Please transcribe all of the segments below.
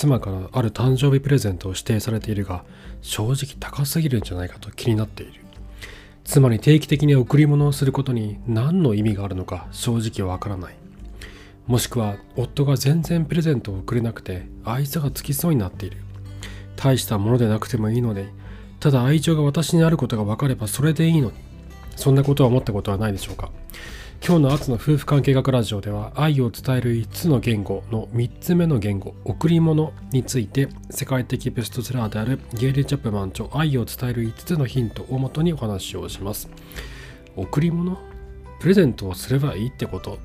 妻からある誕生日プレゼントを指定されているが正直高すぎるんじゃないかと気になっている。妻に定期的に贈り物をすることに何の意味があるのか正直わからない。もしくは夫が全然プレゼントをくれなくて愛想がつきそうになっている。大したものでなくてもいいのでただ愛情が私にあることが分かればそれでいいのに。そんなことは思ったことはないでしょうか。今日のアツの夫婦関係学ラジオでは愛を伝える5つの言語の3つ目の言語贈り物について世界的ベストセラーであるゲイリー・チャップマン著愛を伝える5つのヒントをもとにお話をします。贈り物プレゼントをすればいいってこと。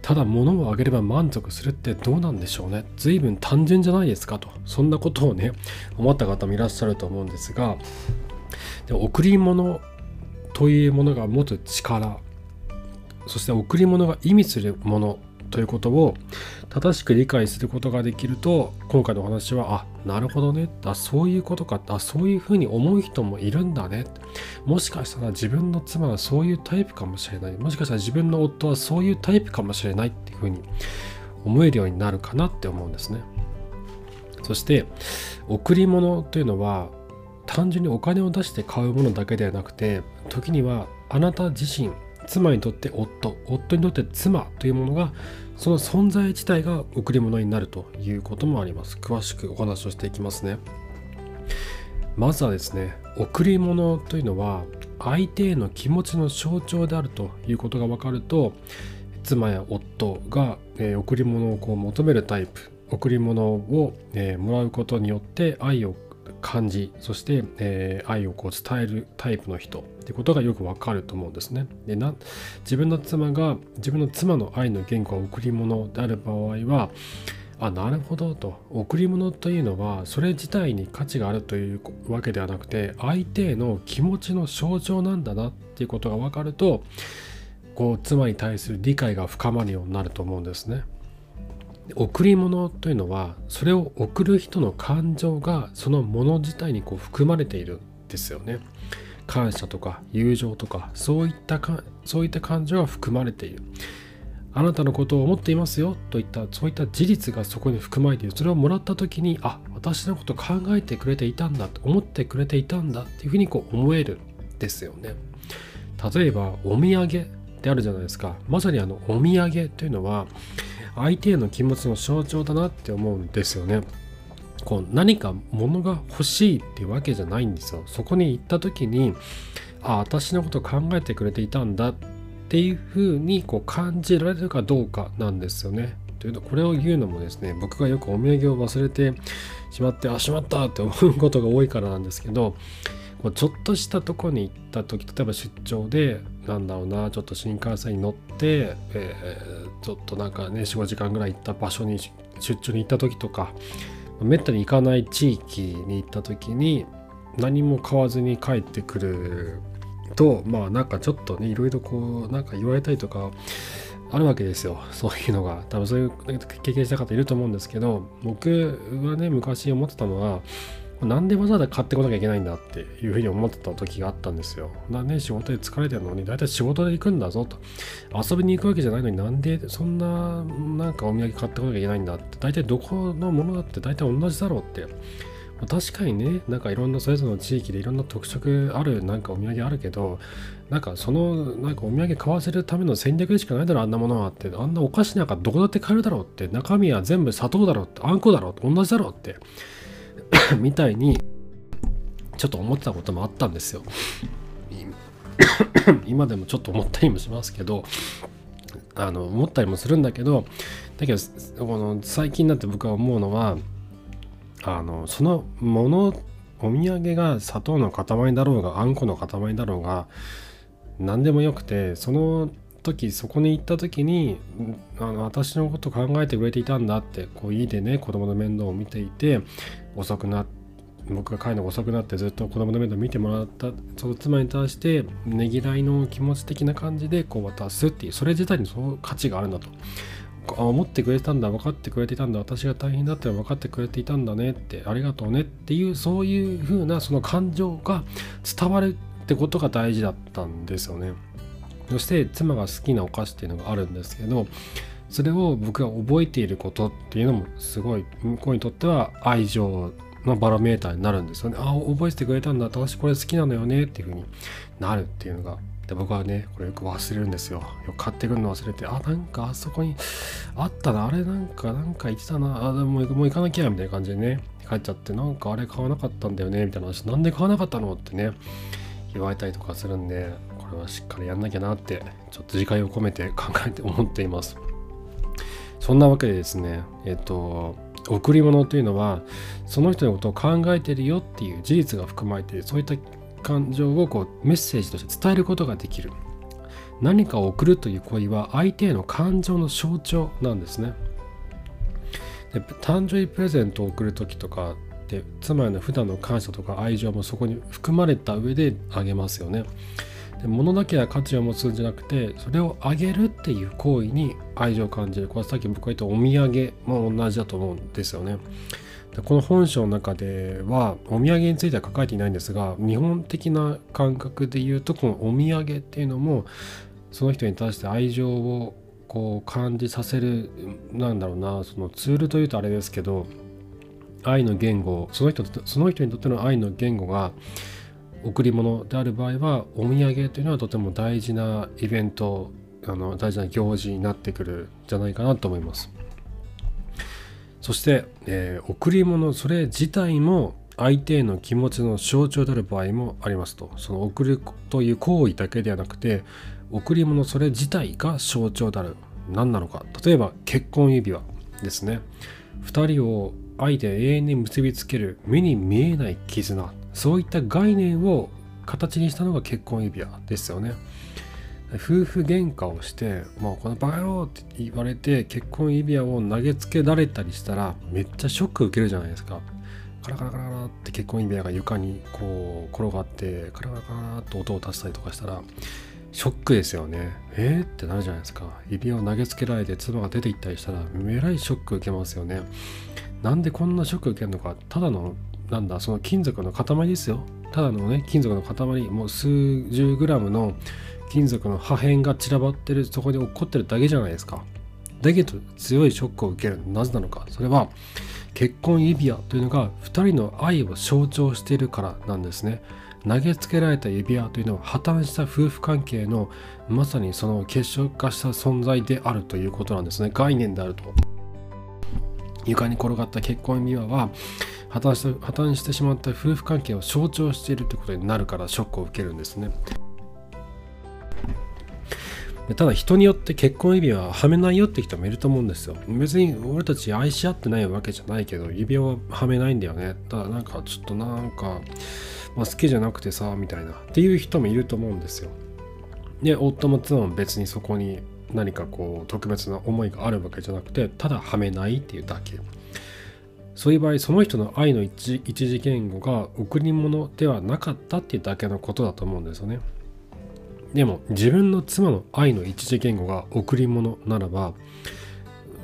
ただ物をあげれば満足するってどうなんでしょうね。随分単純じゃないですかと。そんなことをね思った方もいらっしゃると思うんですが。で贈り物というものが持つ力そして贈り物が意味するものということを正しく理解することができると今回のお話はあなるほどね。あそういうことか。あそういうふうに思う人もいるんだね。もしかしたら自分の妻はそういうタイプかもしれない。もしかしたら自分の夫はそういうタイプかもしれないっていうふうに思えるようになるかなって思うんですね。そして贈り物というのは単純にお金を出して買うものだけではなくて時にはあなた自身妻にとって夫夫にとって妻というものがその存在自体が贈り物になるということもあります。詳しくお話をしていきますね。まずはですね贈り物というのは相手への気持ちの象徴であるということが分かると妻や夫が、えー、贈り物をこう求めるタイプ贈り物を、えー、もらうことによって愛を感じそして、えー、愛をこう伝えるタイプの人ってことがよくわかると思うんですね。でな自分の妻が自分の妻の愛の言語は贈り物である場合はあなるほどと贈り物というのはそれ自体に価値があるというわけではなくて相手への気持ちの象徴なんだなっていうことが分かるとこう妻に対する理解が深まるようになると思うんですね。贈り物というのはそれを贈る人の感情がそのもの自体にこう含まれているんですよね。感謝とか友情とかそういったかそういった感情が含まれている。あなたのことを思っていますよといったそういった事実がそこに含まれているそれをもらった時にあ私のこと考えてくれていたんだ思ってくれていたんだっていうふうにこう思えるんですよね例えばお土産ってあるじゃないですかまさにあのお土産というのは相手への気持ちの象徴だなって思うんですよね。こう何か物が欲しいっていうわけじゃないんですよ。そこに行った時にあ私のこと考えてくれていたんだっていうふうにこう感じられるかどうかなんですよね。というとこれを言うのもですね僕がよくお土産を忘れてしまってあしまったって思うことが多いからなんですけどこうちょっとしたとこに行った時例えば出張でなんだろうなちょっと新幹線に乗って、えー、ちょっとなんかね45時間ぐらい行った場所に出張に行った時とかめったに行かない地域に行った時に何も買わずに帰ってくるとまあなんかちょっとねいろいろこうなんか言われたりとかあるわけですよ。そういうのが。多分そういう経験した方いると思うんですけど僕はね昔思ってたのはなんでわざわざ買ってこなきゃいけないんだっていうふうに思ってた時があったんですよ。なね、仕事で疲れてるのに、だいたい仕事で行くんだぞと。遊びに行くわけじゃないのになんでそんななんかお土産買ってこなきゃいけないんだって。大体どこのものだって大体同じだろうって。確かにね、なんかいろんなそれぞれの地域でいろんな特色あるなんかお土産あるけど、なんかそのなんかお土産買わせるための戦略でしかないだろ、あんなものはって。あんなお菓子なんかどこだって買えるだろうって。中身は全部砂糖だろうって。あんこだろうって。同じだろうって。みたいにちょっと思ってたこともあったんですよ。今でもちょっと思ったりもしますけどあの思ったりもするんだけどだけどこの最近になって僕は思うのはあのそのものお土産が砂糖の塊だろうがあんこの塊だろうが何でもよくてその時そこに行った時にあの私のこと考えてくれていたんだってこう家でね子供の面倒を見ていて遅くな僕が帰るのが遅くなってずっと子供の面倒見てもらったその妻に対してねぎらいの気持ち的な感じでこう渡すっていうそれ自体にその価値があるんだと思ってくれてたんだ分かってくれていたんだ私が大変だったら分かってくれていたんだねってありがとうねっていうそういう風なその感情が伝わるってことが大事だったんですよね。そして妻が好きなお菓子っていうのがあるんですけどそれを僕が覚えていることっていうのもすごい向こうにとっては愛情のバロメーターになるんですよね。ああ覚えてくれたんだ私これ好きなのよねっていう風になるっていうのがで僕はねこれよく忘れるんですよ。よく買ってくるの忘れてあなんかあそこにあったなあれなんかなんか言ってたなあでももう行かなきゃみたいな感じでね帰っちゃってなんかあれ買わなかったんだよねみたいな話なんで買わなかったのってね言われたりとかするんでこれはしっかりやんなきゃなってちょっと自戒を込めて 考えて思っています。そんなわけでですね、えっと、贈り物というのは、その人のことを考えてるよっていう事実が含まれてる、そういった感情をこうメッセージとして伝えることができる。何かを贈るという行為は相手への感情の象徴なんですね。で誕生日プレゼントを贈る時とかって妻への普段の感謝とか愛情もそこに含まれた上であげますよね。で物だけは価値を持つんじゃなくてそれをあげるっていう行為に愛情を感じる。これはさっき僕が言ったお土産も同じだと思うんですよね。でこの本書の中ではお土産については書かれていないんですが日本的な感覚で言うとこのお土産っていうのもその人に対して愛情をこう感じさせるなんだろうなそのツールというとあれですけど愛の言語その人その人にとっての愛の言語が贈り物である場合はお土産というのはとても大事なイベントあの大事な行事になってくるんじゃないかなと思います。そして、えー、贈り物それ自体も相手への気持ちの象徴である場合もありますと。その贈るという行為だけではなくて贈り物それ自体が象徴である。何なのか。例えば結婚指輪ですね。2人を愛で永遠に結びつける目に見えない絆。そういった概念を形にしたのが結婚指輪ですよね。夫婦喧嘩をして「もうこのバカ野郎!」って言われて結婚指輪を投げつけられたりしたらめっちゃショック受けるじゃないですか。カラカラカラカラって結婚指輪が床にこう転がってカラカラカラって音を立てたりとかしたらショックですよね。えー、ってなるじゃないですか。指輪を投げつけられて妻が出て行ったりしたらえらいショック受けますよね。なんでこんなショック受けるのかただのなんだその金属の塊ですよ。ただのね金属の塊もう数十グラムの金属の破片が散らばってるそこに落っこってるだけじゃないですか。だけど強いショックを受けるなぜなのか。それは結婚指輪というのが2人の愛を象徴しているからなんですね。投げつけられた指輪というのは破綻した夫婦関係のまさにその結晶化した存在であるということなんですね。概念であると。床に転がった結婚指輪は破綻した破綻してしまった夫婦関係を象徴しているということになるからショックを受けるんですね。ただ人によって結婚指輪ははめないよって人もいると思うんですよ。別に俺たち愛し合ってないわけじゃないけど指輪ははめないんだよね。ただなんかちょっとなんか、まあ、好きじゃなくてさみたいなっていう人もいると思うんですよ。で夫も妻も別にそこに何かこう特別な思いがあるわけじゃなくてただはめないっていうだけ。そういう場合その人の愛の一一次言語が贈り物ではなかったっていうだけのことだと思うんですよね。でも自分の妻の愛の一次言語が贈り物ならば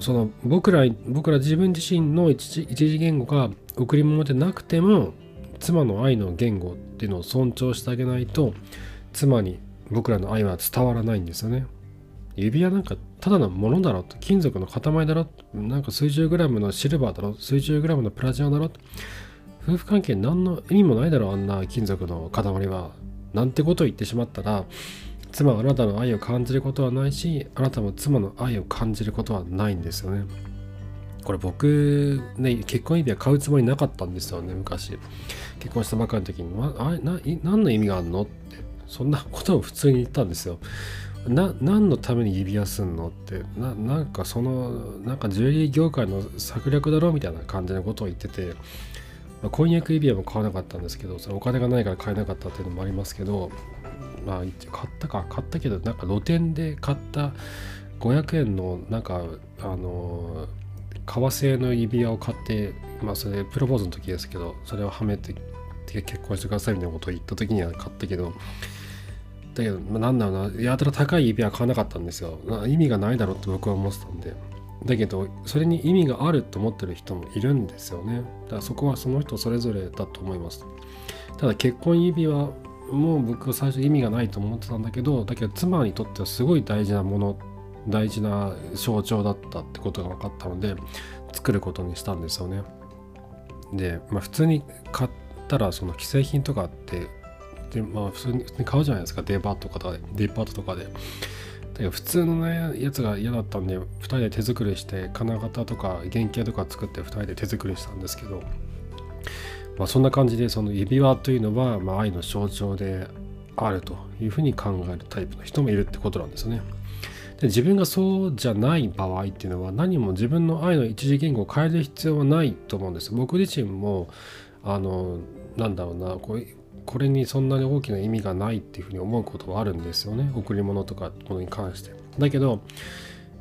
その僕ら僕ら自分自身の一次一次言語が贈り物でなくても妻の愛の言語っていうのを尊重してあげないと妻に僕らの愛は伝わらないんですよね。指輪なんかただのものだろと金属の塊だろなんか数十グラムのシルバーだろ数十グラムのプラチナだろ夫婦関係何の意味もないだろあんな金属の塊は。なんてことを言ってしまったら妻はあなたの愛を感じることはないしあなたも妻の愛を感じることはないんですよね。これ僕ね結婚指輪買うつもりなかったんですよね昔。結婚したばかりの時に、まあ、な何の意味があるの？って。そんなことを普通に言ったんですよ。な何のために指輪すんのってななんかそのなんかジュエリー業界の策略だろみたいな感じのことを言ってて、まあ、婚約指輪も買わなかったんですけどそれお金がないから買えなかったっていうのもありますけどまあ買ったか買ったけどなんか露店で買った500円のなんかあの革製の指輪を買ってまあそれプロポーズの時ですけどそれをはめて結婚してくださいみたいなことを言った時には買ったけどだけど、まあ、なんだろうな、やたら高い指輪買わなかったんですよ。意味がないだろうって僕は思ってたんで。だけど、それに意味があると思ってる人もいるんですよね。だからそこはその人それぞれだと思います。ただ結婚指輪も僕は最初意味がないと思ってたんだけど、だけど妻にとってはすごい大事なもの大事な象徴だったってことが分かったので作ることにしたんですよね。で、まあ、普通に買ったらその既製品とかってで、まあ、普通に買うじゃないですかデパートとかでデパートとかで。普通のねやつが嫌だったんで2人で手作りして金型とか原型とか作って2人で手作りしたんですけど、まあ、そんな感じでその指輪というのは、まあ、愛の象徴であるというふうに考えるタイプの人もいるってことなんですね。で自分がそうじゃない場合っていうのは何も自分の愛の一次言語を変える必要はないと思うんです。僕自身もあのなんだろうなこうこれにそんなに大きな意味がないっていうふうに思うことはあるんですよね。贈り物とかものに関して。だけど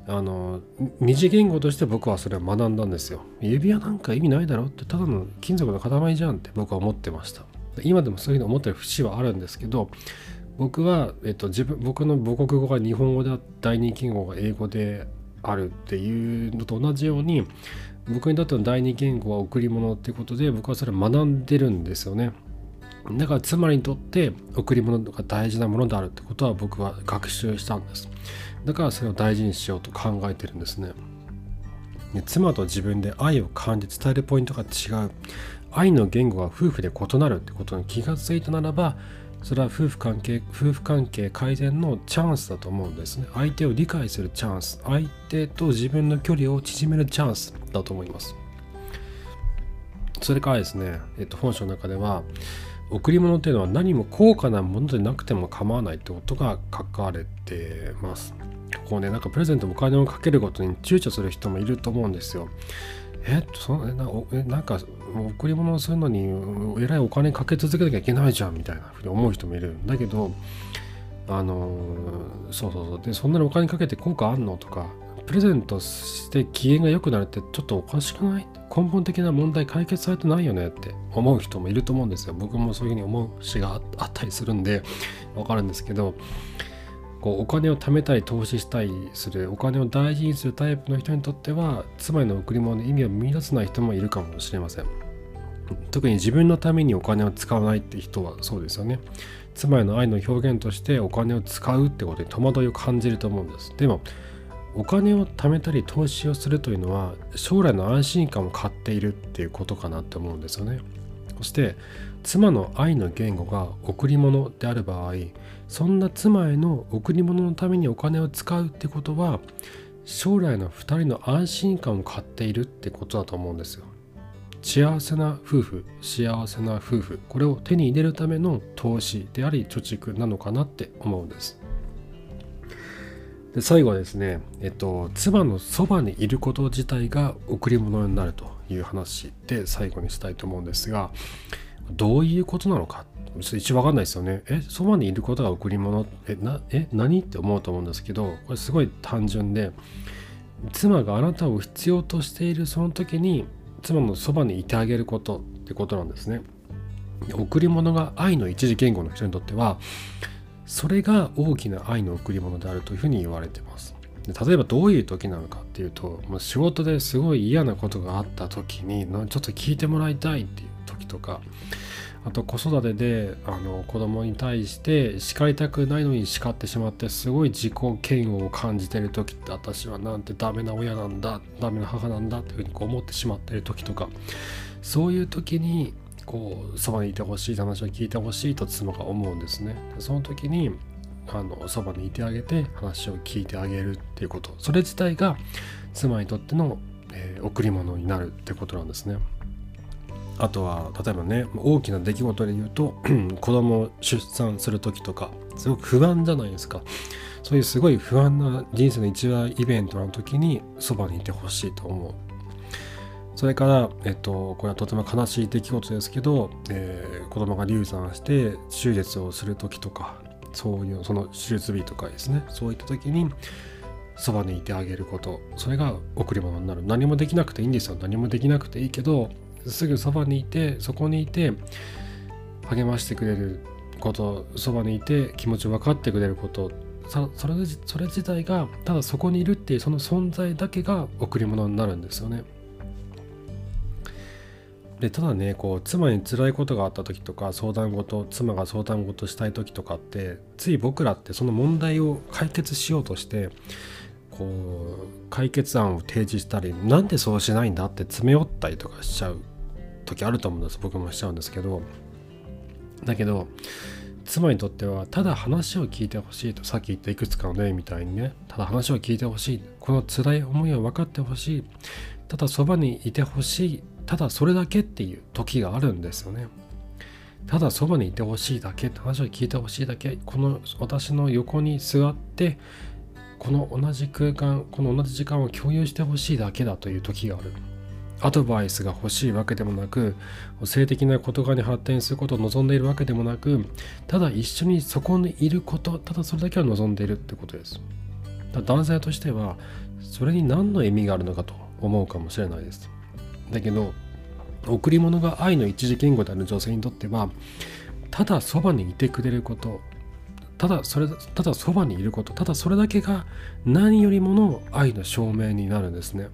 あの二次言語として僕はそれを学んだんですよ。指輪なんか意味ないだろってただの金属の塊じゃんって僕は思ってました。今でもそういうふうに思ってる節はあるんですけど僕は、えっと、自分僕の母国語が日本語で第二言語が英語であるっていうのと同じように僕にとっての第二言語は贈り物っていうことで僕はそれを学んでるんですよね。だから妻にとって贈り物が大事なものであるってことは僕は学習したんです。だからそれを大事にしようと考えてるんですね。で妻と自分で愛を感じ伝えるポイントが違う。愛の言語が夫婦で異なるってことに気がついたならばそれは夫婦関係夫婦関係改善のチャンスだと思うんですね。相手を理解するチャンス相手と自分の距離を縮めるチャンスだと思います。それからですね、えっと、本書の中では贈り物っていうのは何も高価なものでなくても構わないってことが書かれてます。こうね、なんかプレゼントもお金をかけることに躊躇する人もいると思うんですよ。えそなえなんか贈り物をするのにえらいお金かけ続けなきゃいけないじゃんみたいなふうに思う人もいるんだけどあのそうそうそうでそんなにお金かけて効果あんのとかプレゼントして機嫌が良くなるってちょっとおかしくない根本的な問題解決されてないよねって思う人もいると思うんですよ。僕もそういうふうに思う詩があったりするんでわかるんですけどこうお金を貯めたり投資したりするお金を大事にするタイプの人にとっては妻への贈り物の意味を見出せない人もいるかもしれません。特に自分のためにお金を使わないって人はそうですよね。妻への愛の表現としてお金を使うってことに戸惑いを感じると思うんです。でもお金を貯めたり投資をするというのは将来の安心感を買っているっていうことかなって思うんですよね。そして妻の愛の言語が贈り物である場合そんな妻への贈り物のためにお金を使うってことは将来の2人の安心感を買っているってことだと思うんですよ。幸せな夫婦幸せな夫婦これを手に入れるための投資であり貯蓄なのかなって思うんです。で最後はですね、えっと、妻のそばにいること自体が贈り物になるという話で最後にしたいと思うんですがどういうことなのか？一応わかんないですよね。え、そばにいることが贈り物？え、な、え、何って思うと思うんですけど、これすごい単純で、妻があなたを必要としているその時に、妻のそばにいてあげることってことなんですね。贈り物が愛の一次言語の人にとっては、それが大きな愛の贈り物であるというふうに言われてます。例えばどういう時なのかっていうともう仕事ですごい嫌なことがあった時にちょっと聞いてもらいたいっていう時とかあと子育てであの子供に対して叱りたくないのに叱ってしまってすごい自己嫌悪を感じてる時って私はなんてダメな親なんだダメな母なんだっていうふうにこう思ってしまってる時とかそういう時にこうそばにいてほしい話を聞いてほしいと妻が思うんですね。その時にあのそばにいてあげて話を聞いてあげるっていうことそれ自体が妻にとっての、えー、贈り物になるってことなんですね。あとは例えばね大きな出来事で言うと 子供を出産する時とかすごく不安じゃないですかそういうすごい不安な人生の一話イベントの時にそばにいてほしいと思うそれから、えっと、これはとても悲しい出来事ですけど、えー、子供が流産して手術をする時とかそういうその手術日とかですね。そういった時にそばにいてあげること。それが贈り物になる。何もできなくていいんですよ。何もできなくていいけどすぐそばにいてそこにいて励ましてくれること。そばにいて気持ち分かってくれること。それそれ自体がただそこにいるっていうその存在だけが贈り物になるんですよね。でただねこう妻に辛いことがあった時とか相談事妻が相談事したい時とかってつい僕らってその問題を解決しようとしてこう解決案を提示したりなんでそうしないんだって詰め寄ったりとかしちゃう時あると思うんです。僕もしちゃうんですけど。だけど妻にとってはただ話を聞いてほしいとさっき言ったいくつかの例みたいにねただ話を聞いてほしいこの辛い思いを分かってほしいただそばにいてほしいただそれだけっていう時があるんですよね。ただそばにいてほしいだけ話を聞いてほしいだけこの私の横に座ってこの同じ空間この同じ時間を共有してほしいだけだという時がある。アドバイスが欲しいわけでもなく性的な言葉に発展することを望んでいるわけでもなくただ一緒にそこにいることただそれだけを望んでいるってことです。男性としてはそれに何の意味があるのかと思うかもしれないです。だけど贈り物が愛の一時言語である女性にとってはただそばにいてくれることただそれただそばにいることただそれだけが何よりもの愛の証明になるんですね。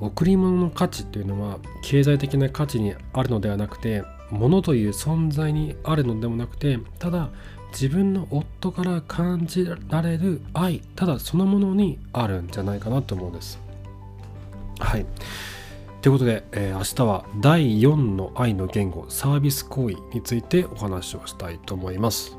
贈り物の価値っていうのは経済的な価値にあるのではなくて物という存在にあるのでもなくてただ自分の夫から感じられる愛ただそのものにあるんじゃないかなと思うんです。はい。ということで、えー、明日は第4の愛の言語サービス行為についてお話をしたいと思います。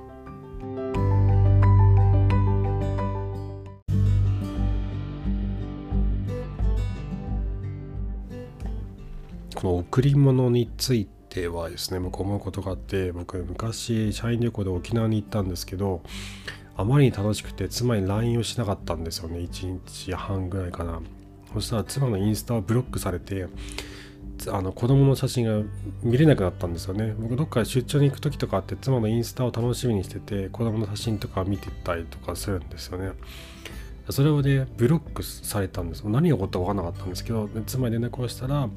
この贈り物についてはですね僕思うことがあって僕昔社員旅行で沖縄に行ったんですけどあまりに楽しくて妻に LINE をしなかったんですよね。1日半ぐらいかな。そしたら妻のインスタをブロックされてあの子供の写真が見れなくなったんですよね。僕どっか出張に行く時とかあって妻のインスタを楽しみにしてて子供の写真とか見てたりとかするんですよね。それをねブロックされたんです。何が起こったか分からなかったんですけど妻に連絡をしたら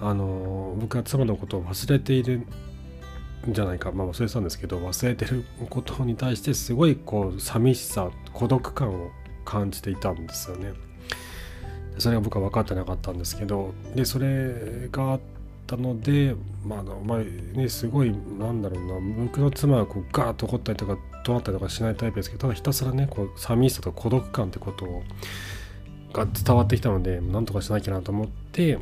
あの僕は妻のことを忘れているんじゃないか。まあ忘れてたんですけど忘れてることに対してすごいこう寂しさ孤独感を感じていたんですよね。それが僕は分かってなかったんですけどでそれがあったのでまあまあねすごいなんだろうな僕の妻はこうガーッと怒ったりとか怒鳴ったりとかしないタイプですけどただひたすらねこう寂しさと孤独感ってことをが伝わってきたのでなんとかしなきゃなと思って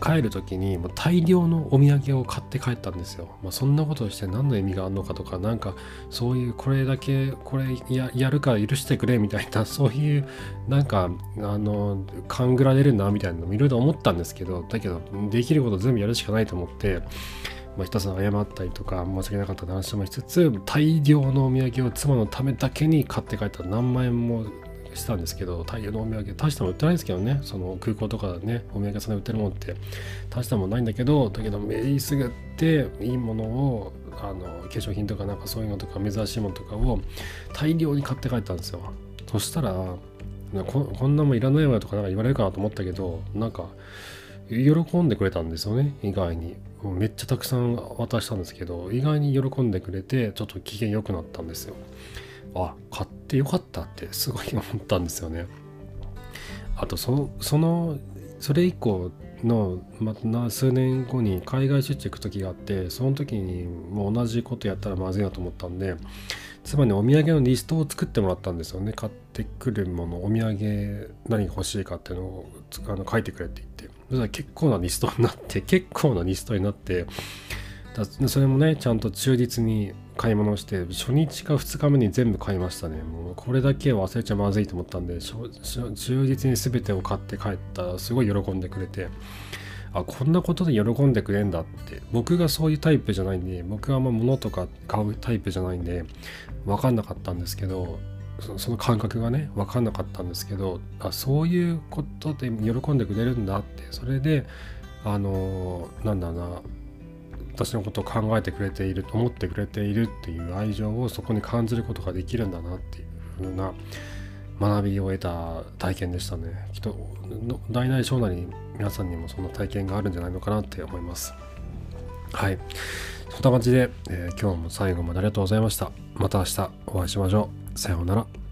帰る時にもう大量のお土産を買って帰ったんですよ。まあ、そんなことして何の意味があるのかとかなんかそういうこれだけこれややるから許してくれみたいな そういうなんかあの勘ぐられるなみたいなのもいろいろ思ったんですけどだけどできること全部やるしかないと思って。まあ、ひたすら謝ったりとか申し訳なかった話もしつつ大量のお土産を妻のためだけに買って帰った何万円もしたんですけど大量のお土産大したも売ってないですけどね。その空港とかねお土産屋さんで売ってるものって大したもんないんだけどだけどめりすぐっていいものをあの化粧品とかなんかそういうのとか珍しいものとかを大量に買って帰ったんですよ。そしたらここんなもんいらないわとかなんか言われるかなと思ったけどなんか喜んでくれたんですよね意外に。めっちゃたくさん渡したんですけど意外に喜んでくれてちょっと機嫌良くなったんですよ。あ買ってよかったってすごい思ったんですよね。あとそのそのそれ以降の、まあ、数年後に海外出張行く時があってその時にもう同じことやったらまずいなと思ったんで妻にお土産のリストを作ってもらったんですよね買ってくるものお土産何が欲しいかっていうのをあの書いてくれって言ってそしたら結構なリストになって結構なリストになってだそれもねちゃんと忠実に買い物して初日か2日目に全部買いましたね。もうこれだけ忘れちゃまずいと思ったんで忠実に全てを買って帰ったらすごい喜んでくれてあこんなことで喜んでくれんだって。僕がそういうタイプじゃないんで僕はあんま物とか買うタイプじゃないんで分かんなかったんですけどその感覚がね分かんなかったんですけどあそういうことで喜んでくれるんだって。それであのなんだろうな。私のことを考えてくれていると思ってくれているっていう愛情をそこに感じることができるんだなっていう風な学びを得た体験でしたね。きっと大なり小なり皆さんにもそんな体験があるんじゃないのかなって思います。はい。そんな感じで、えー、今日も最後までありがとうございました。また明日お会いしましょう。さようなら。